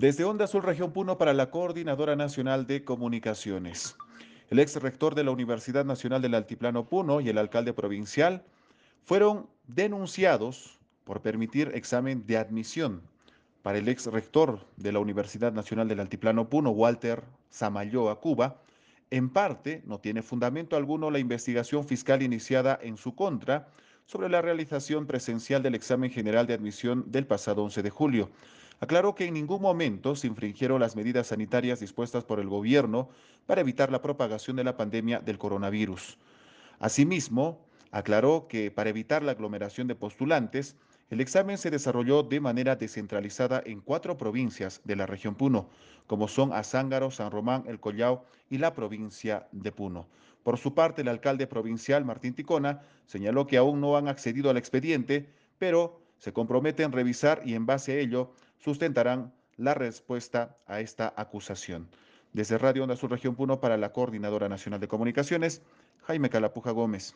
Desde Onda Azul Región Puno para la Coordinadora Nacional de Comunicaciones. El ex rector de la Universidad Nacional del Altiplano Puno y el alcalde provincial fueron denunciados por permitir examen de admisión para el ex rector de la Universidad Nacional del Altiplano Puno, Walter Samayoa Cuba. En parte, no tiene fundamento alguno la investigación fiscal iniciada en su contra sobre la realización presencial del examen general de admisión del pasado 11 de julio aclaró que en ningún momento se infringieron las medidas sanitarias dispuestas por el gobierno para evitar la propagación de la pandemia del coronavirus. Asimismo, aclaró que para evitar la aglomeración de postulantes, el examen se desarrolló de manera descentralizada en cuatro provincias de la región Puno, como son Azángaro, San Román, El Collao y la provincia de Puno. Por su parte, el alcalde provincial, Martín Ticona, señaló que aún no han accedido al expediente, pero se comprometen a revisar y en base a ello sustentarán la respuesta a esta acusación. Desde Radio Onda Sur Región Puno para la Coordinadora Nacional de Comunicaciones, Jaime Calapuja Gómez.